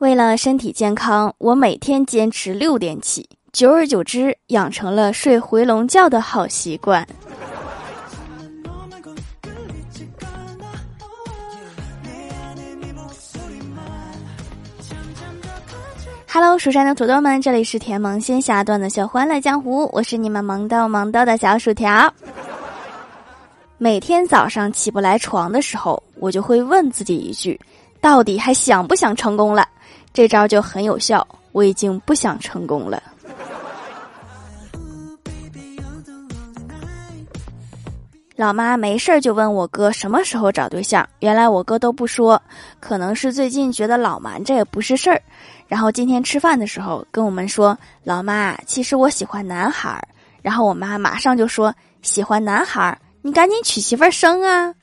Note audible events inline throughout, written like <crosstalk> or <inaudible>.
为了身体健康，我每天坚持六点起，久而久之养成了睡回笼觉的好习惯。Hello，蜀山的土豆们，这里是甜萌仙侠段的小欢乐江湖，我是你们萌豆萌豆的小薯条。每天早上起不来床的时候，我就会问自己一句：到底还想不想成功了？这招就很有效，我已经不想成功了。老妈没事儿就问我哥什么时候找对象，原来我哥都不说，可能是最近觉得老瞒着也不是事儿。然后今天吃饭的时候跟我们说：“老妈，其实我喜欢男孩儿。”然后我妈马上就说：“喜欢男孩儿，你赶紧娶媳妇儿生啊！”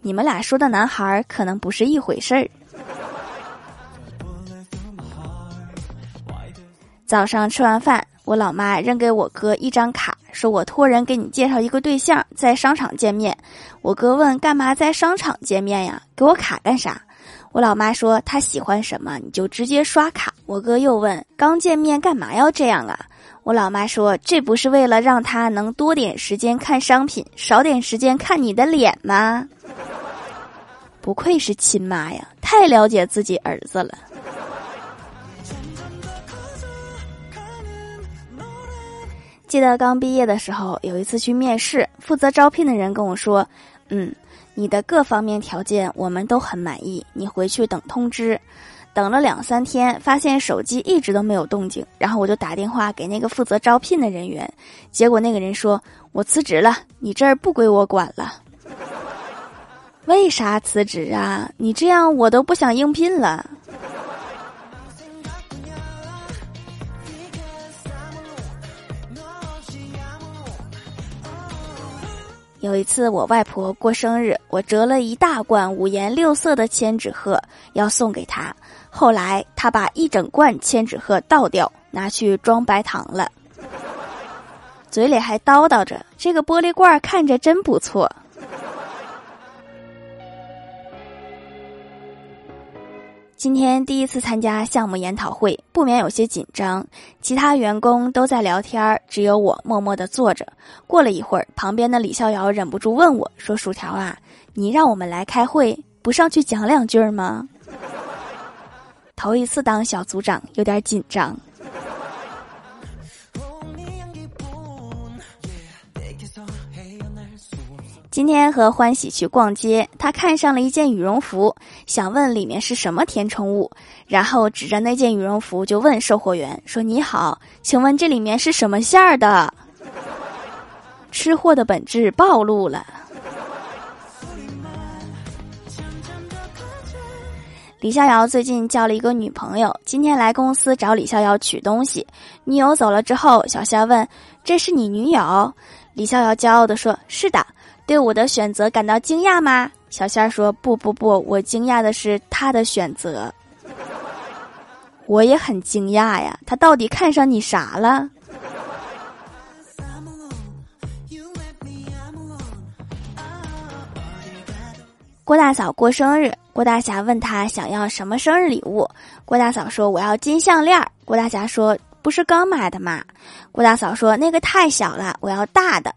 你们俩说的男孩可能不是一回事儿。早上吃完饭，我老妈扔给我哥一张卡，说我托人给你介绍一个对象，在商场见面。我哥问干嘛在商场见面呀？给我卡干啥？我老妈说他喜欢什么你就直接刷卡。我哥又问刚见面干嘛要这样啊？我老妈说这不是为了让他能多点时间看商品，少点时间看你的脸吗？不愧是亲妈呀，太了解自己儿子了。记得刚毕业的时候，有一次去面试，负责招聘的人跟我说：“嗯，你的各方面条件我们都很满意，你回去等通知。”等了两三天，发现手机一直都没有动静，然后我就打电话给那个负责招聘的人员，结果那个人说：“我辞职了，你这儿不归我管了。”为啥辞职啊？你这样我都不想应聘了。有一次我外婆过生日，我折了一大罐五颜六色的千纸鹤要送给她，后来她把一整罐千纸鹤倒掉，拿去装白糖了，嘴里还叨叨着：“这个玻璃罐看着真不错。”今天第一次参加项目研讨会，不免有些紧张。其他员工都在聊天，只有我默默的坐着。过了一会儿，旁边的李逍遥忍不住问我说：“薯条啊，你让我们来开会，不上去讲两句吗？”头一次当小组长，有点紧张。今天和欢喜去逛街，他看上了一件羽绒服，想问里面是什么填充物，然后指着那件羽绒服就问售货员说：“你好，请问这里面是什么馅儿的？”吃货的本质暴露了。李逍遥最近交了一个女朋友，今天来公司找李逍遥取东西，女友走了之后，小仙问：“这是你女友？”李逍遥骄傲的说：“是的。”对我的选择感到惊讶吗？小仙儿说：“不不不，我惊讶的是他的选择。我也很惊讶呀，他到底看上你啥了？”郭大嫂过生日，郭大侠问他想要什么生日礼物。郭大嫂说：“我要金项链。”郭大侠说：“不是刚买的吗？”郭大嫂说：“那个太小了，我要大的。”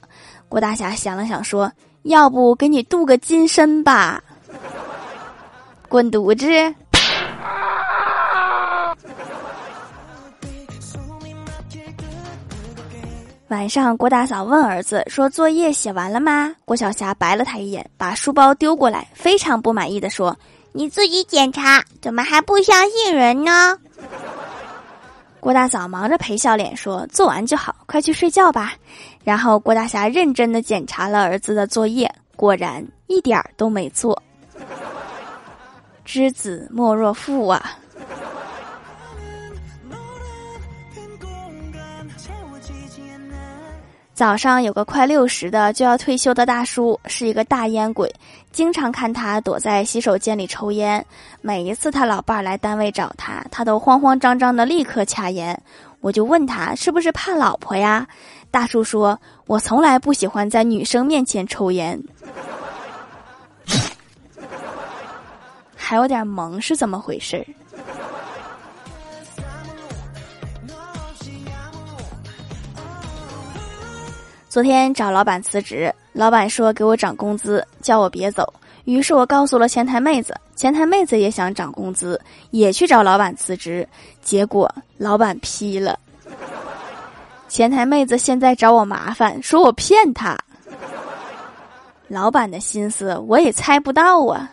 郭大侠想了想，说：“要不给你镀个金身吧？”滚犊子！晚上，郭大嫂问儿子说：“作业写完了吗？”郭晓霞白了他一眼，把书包丢过来，非常不满意的说：“你自己检查，怎么还不相信人呢？”郭大嫂忙着陪笑脸说：“做完就好，快去睡觉吧。”然后郭大侠认真的检查了儿子的作业，果然一点儿都没做。知子莫若父啊！早上有个快六十的就要退休的大叔，是一个大烟鬼，经常看他躲在洗手间里抽烟。每一次他老伴儿来单位找他，他都慌慌张张的立刻掐烟。我就问他是不是怕老婆呀？大叔说：“我从来不喜欢在女生面前抽烟。” <laughs> 还有点萌，是怎么回事儿昨天找老板辞职，老板说给我涨工资，叫我别走。于是我告诉了前台妹子，前台妹子也想涨工资，也去找老板辞职，结果老板批了。前台妹子现在找我麻烦，说我骗她。老板的心思我也猜不到啊。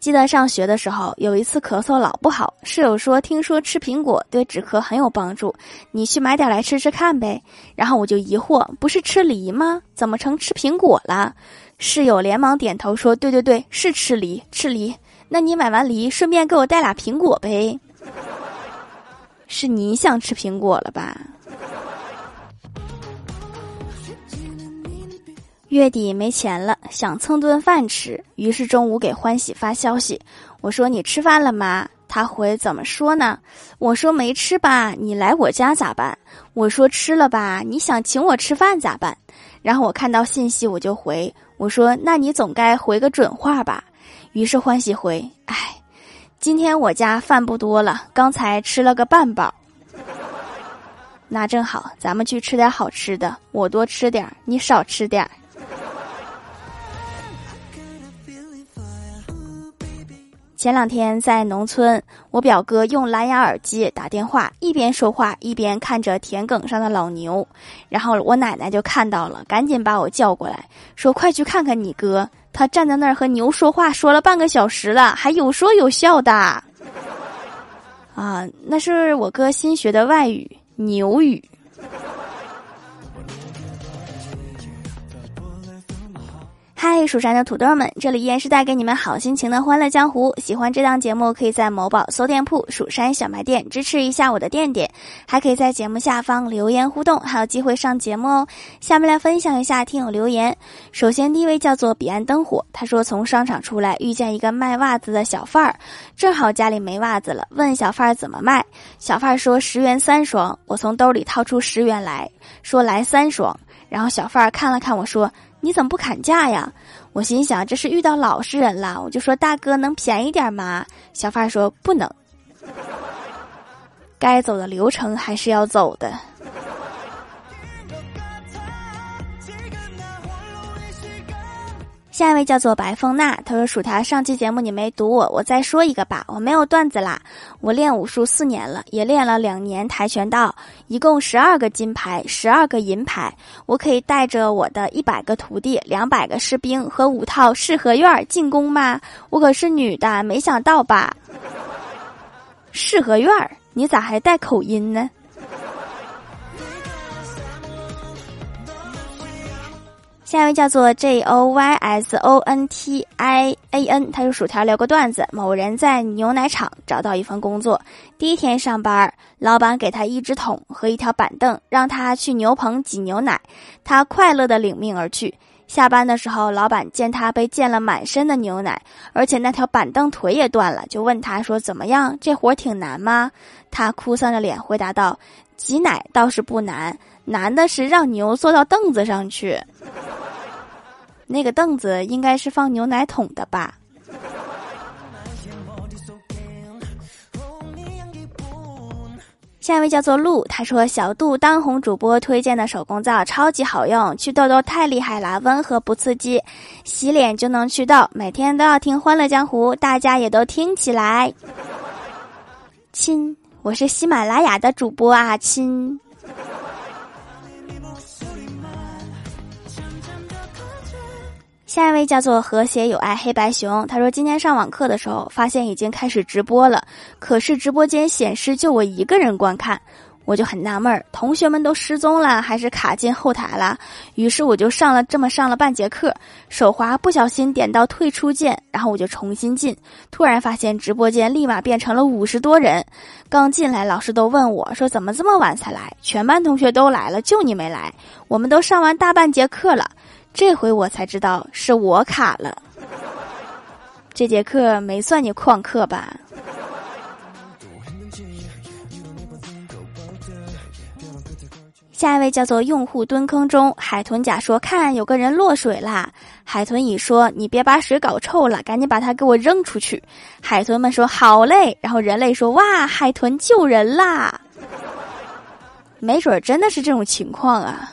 记得上学的时候，有一次咳嗽老不好，室友说听说吃苹果对止咳很有帮助，你去买点来吃吃看呗。然后我就疑惑，不是吃梨吗？怎么成吃苹果了？室友连忙点头说：“对对对，是吃梨，吃梨。那你买完梨，顺便给我带俩苹果呗。<laughs> ”是你想吃苹果了吧？月底没钱了，想蹭顿饭吃，于是中午给欢喜发消息，我说你吃饭了吗？他回怎么说呢？我说没吃吧，你来我家咋办？我说吃了吧，你想请我吃饭咋办？然后我看到信息我就回，我说那你总该回个准话吧？于是欢喜回，哎，今天我家饭不多了，刚才吃了个半饱。那正好，咱们去吃点好吃的，我多吃点，你少吃点。前两天在农村，我表哥用蓝牙耳机打电话，一边说话一边看着田埂上的老牛，然后我奶奶就看到了，赶紧把我叫过来，说：“快去看看你哥，他站在那儿和牛说话，说了半个小时了，还有说有笑的。”啊，那是我哥新学的外语牛语。嗨，蜀山的土豆们，这里依然是带给你们好心情的欢乐江湖。喜欢这档节目，可以在某宝搜店铺“蜀山小卖店”支持一下我的店店，还可以在节目下方留言互动，还有机会上节目哦。下面来分享一下听友留言。首先，第一位叫做彼岸灯火，他说从商场出来遇见一个卖袜子的小贩儿，正好家里没袜子了，问小贩儿怎么卖。小贩儿说十元三双，我从兜里掏出十元来说来三双，然后小贩儿看了看我说。你怎么不砍价呀？我心想这是遇到老实人了，我就说大哥能便宜点吗？小贩说不能，该走的流程还是要走的。下一位叫做白凤娜，他说：“薯条上期节目你没读我，我再说一个吧。我没有段子啦，我练武术四年了，也练了两年跆拳道，一共十二个金牌，十二个银牌。我可以带着我的一百个徒弟、两百个士兵和五套四合院进攻吗？我可是女的，没想到吧？四合院，你咋还带口音呢？”下一位叫做 J O Y S O N T I A N，他用薯条聊个段子：某人在牛奶厂找到一份工作，第一天上班，老板给他一只桶和一条板凳，让他去牛棚挤牛奶，他快乐的领命而去。下班的时候，老板见他被溅了满身的牛奶，而且那条板凳腿也断了，就问他说：“怎么样？这活儿挺难吗？”他哭丧着脸回答道：“挤奶倒是不难，难的是让牛坐到凳子上去。”那个凳子应该是放牛奶桶的吧。下一位叫做鹿，他说小度当红主播推荐的手工皂超级好用，祛痘痘太厉害了，温和不刺激，洗脸就能祛痘。每天都要听《欢乐江湖》，大家也都听起来。亲，我是喜马拉雅的主播啊，亲。下一位叫做和谐有爱黑白熊，他说今天上网课的时候发现已经开始直播了，可是直播间显示就我一个人观看，我就很纳闷儿，同学们都失踪了还是卡进后台了？于是我就上了这么上了半节课，手滑不小心点到退出键，然后我就重新进，突然发现直播间立马变成了五十多人，刚进来老师都问我说怎么这么晚才来？全班同学都来了，就你没来，我们都上完大半节课了。这回我才知道是我卡了，这节课没算你旷课吧？下一位叫做用户蹲坑中，海豚甲说：“看，有个人落水啦。”海豚乙说：“你别把水搞臭了，赶紧把它给我扔出去。”海豚们说：“好嘞。”然后人类说：“哇，海豚救人啦！”没准真的是这种情况啊。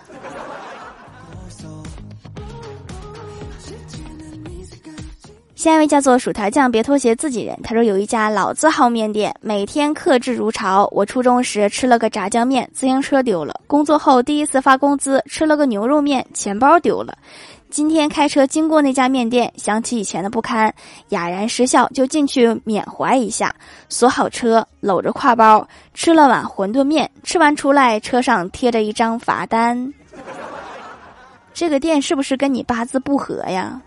下一位叫做薯条酱，别拖鞋自己人。他说有一家老字号面店，每天客至如潮。我初中时吃了个炸酱面，自行车丢了；工作后第一次发工资，吃了个牛肉面，钱包丢了。今天开车经过那家面店，想起以前的不堪，哑然失笑，就进去缅怀一下。锁好车，搂着挎包，吃了碗馄饨面。吃完出来，车上贴着一张罚单。这个店是不是跟你八字不合呀？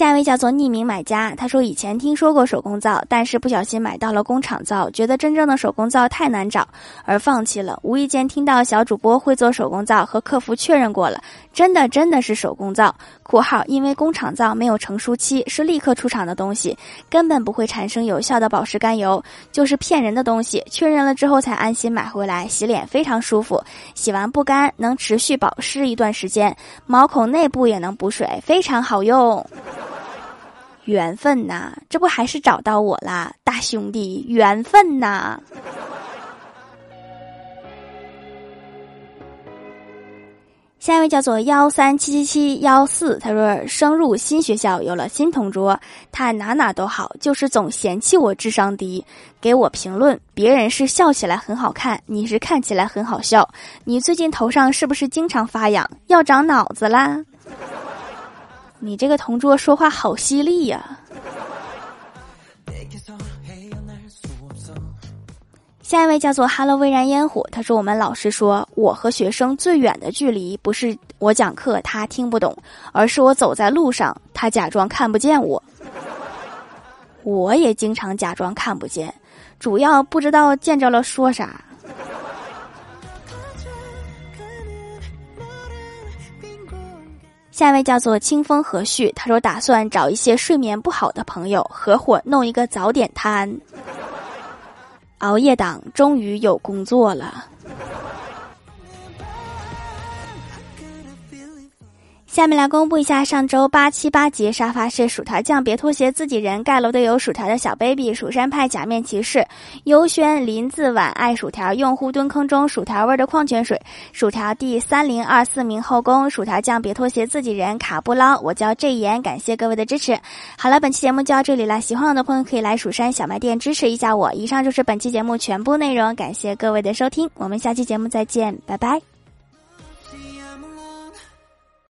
下一位叫做匿名买家，他说以前听说过手工皂，但是不小心买到了工厂皂，觉得真正的手工皂太难找，而放弃了。无意间听到小主播会做手工皂，和客服确认过了，真的真的是手工皂（括号因为工厂皂没有成熟期，是立刻出厂的东西，根本不会产生有效的保湿甘油，就是骗人的东西）。确认了之后才安心买回来，洗脸非常舒服，洗完不干，能持续保湿一段时间，毛孔内部也能补水，非常好用。缘分呐，这不还是找到我啦，大兄弟！缘分呐。下一位叫做幺三七七七幺四，他说升入新学校，有了新同桌，他哪哪都好，就是总嫌弃我智商低，给我评论：别人是笑起来很好看，你是看起来很好笑。你最近头上是不是经常发痒？要长脑子啦？你这个同桌说话好犀利呀！下一位叫做 “Hello 微燃烟火”，他说：“我们老师说，我和学生最远的距离不是我讲课他听不懂，而是我走在路上他假装看不见我。我也经常假装看不见，主要不知道见着了说啥。”下一位叫做清风和煦，他说打算找一些睡眠不好的朋友合伙弄一个早点摊，熬夜党终于有工作了。下面来公布一下上周八七八节沙发是薯条酱，别拖鞋，自己人盖楼的有薯条的小 baby，蜀山派假面骑士，优轩林字晚爱薯条，用户蹲坑中薯条味的矿泉水，薯条第三零二四名后宫，薯条酱别拖鞋，自己人卡布捞，我叫这言，感谢各位的支持。好了，本期节目就到这里了，喜欢我的朋友可以来蜀山小卖店支持一下我。以上就是本期节目全部内容，感谢各位的收听，我们下期节目再见，拜拜。